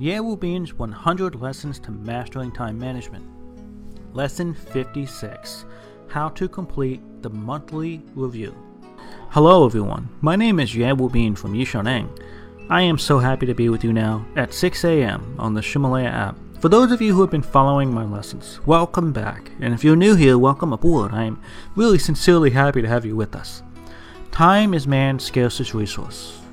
Ye Wu Bin's 100 Lessons to Mastering Time Management. Lesson 56 How to Complete the Monthly Review. Hello, everyone. My name is Ye Wu Bin from Yixiaoneng. I am so happy to be with you now at 6 a.m. on the Ximalaya app. For those of you who have been following my lessons, welcome back. And if you're new here, welcome aboard. I am really sincerely happy to have you with us. Time is man's scarcest resource.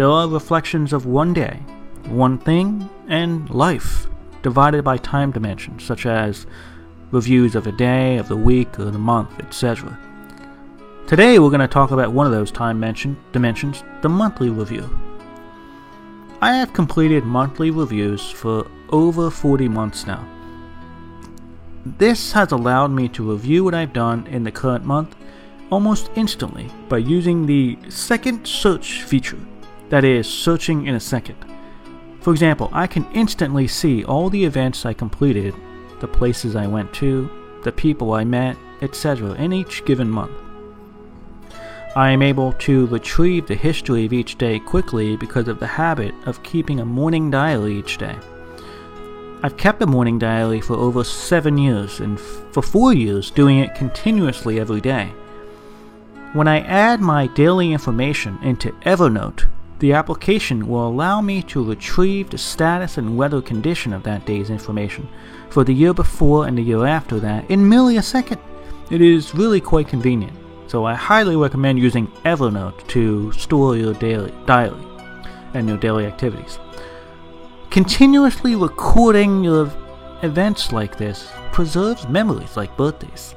There are reflections of one day, one thing, and life, divided by time dimensions, such as reviews of a day, of the week, or the month, etc. Today we're going to talk about one of those time dimensions, the monthly review. I have completed monthly reviews for over 40 months now. This has allowed me to review what I've done in the current month almost instantly by using the second search feature that is, searching in a second. For example, I can instantly see all the events I completed, the places I went to, the people I met, etc. in each given month. I am able to retrieve the history of each day quickly because of the habit of keeping a morning diary each day. I've kept a morning diary for over seven years and for four years doing it continuously every day. When I add my daily information into Evernote, the application will allow me to retrieve the status and weather condition of that day's information for the year before and the year after that in merely a second. It is really quite convenient, so I highly recommend using Evernote to store your daily diary and your daily activities. Continuously recording your events like this preserves memories like birthdays,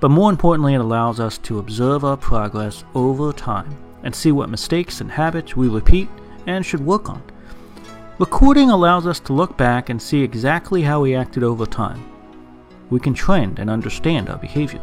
but more importantly, it allows us to observe our progress over time and see what mistakes and habits we repeat and should work on. Recording allows us to look back and see exactly how we acted over time. We can trend and understand our behavior.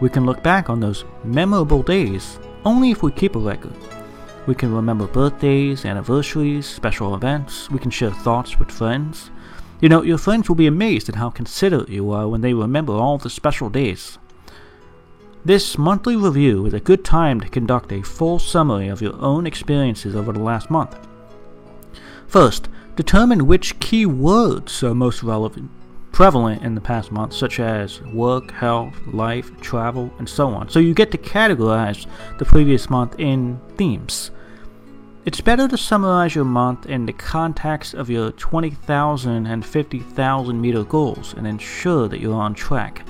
We can look back on those memorable days only if we keep a record. We can remember birthdays, anniversaries, special events. We can share thoughts with friends. You know, your friends will be amazed at how considerate you are when they remember all the special days. This monthly review is a good time to conduct a full summary of your own experiences over the last month. First, determine which key words are most relevant, prevalent in the past month, such as work, health, life, travel, and so on, so you get to categorize the previous month in themes. It's better to summarize your month in the context of your 20,000 and 50,000 meter goals and ensure that you're on track.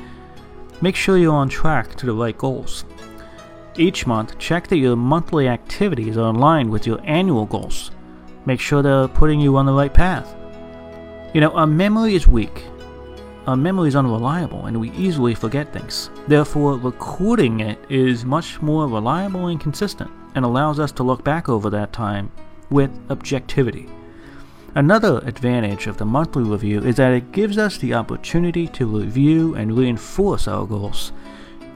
Make sure you're on track to the right goals. Each month, check that your monthly activities are aligned with your annual goals. Make sure they're putting you on the right path. You know, our memory is weak. Our memory is unreliable and we easily forget things. Therefore, recording it is much more reliable and consistent and allows us to look back over that time with objectivity. Another advantage of the monthly review is that it gives us the opportunity to review and reinforce our goals.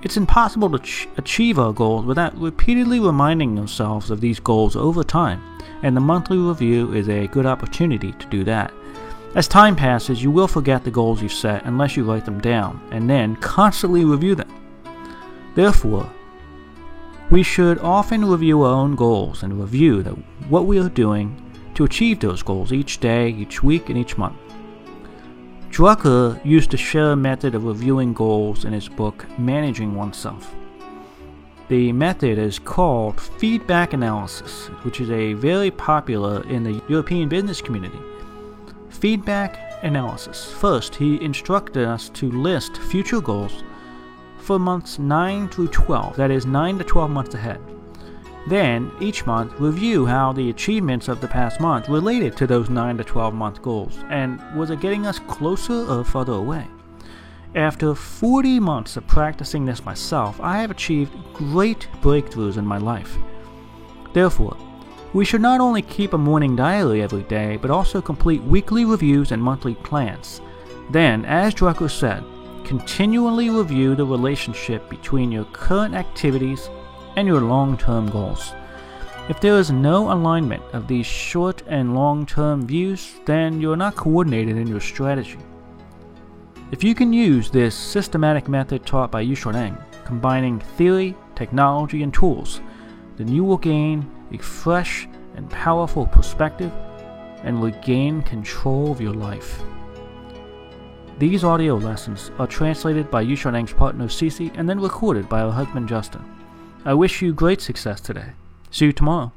It's impossible to ch- achieve our goals without repeatedly reminding ourselves of these goals over time, and the monthly review is a good opportunity to do that. As time passes, you will forget the goals you've set unless you write them down, and then constantly review them. Therefore, we should often review our own goals and review that what we are doing to achieve those goals each day, each week, and each month. Drucker used to share method of reviewing goals in his book Managing Oneself. The method is called feedback analysis, which is a very popular in the European business community. Feedback analysis. First, he instructed us to list future goals for months 9 through 12, that is 9 to 12 months ahead. Then, each month, review how the achievements of the past month related to those 9 to 12 month goals, and was it getting us closer or further away? After 40 months of practicing this myself, I have achieved great breakthroughs in my life. Therefore, We should not only keep a morning diary every day, but also complete weekly reviews and monthly plans. Then, as Drucker said, continually review the relationship between your current activities and your long term goals. If there is no alignment of these short and long term views, then you're not coordinated in your strategy. If you can use this systematic method taught by Yixiaoneng, combining theory, technology, and tools, then you will gain a fresh and powerful perspective and regain control of your life. These audio lessons are translated by Yixiaoneng's partner Cece and then recorded by her husband Justin. I wish you great success today. See you tomorrow.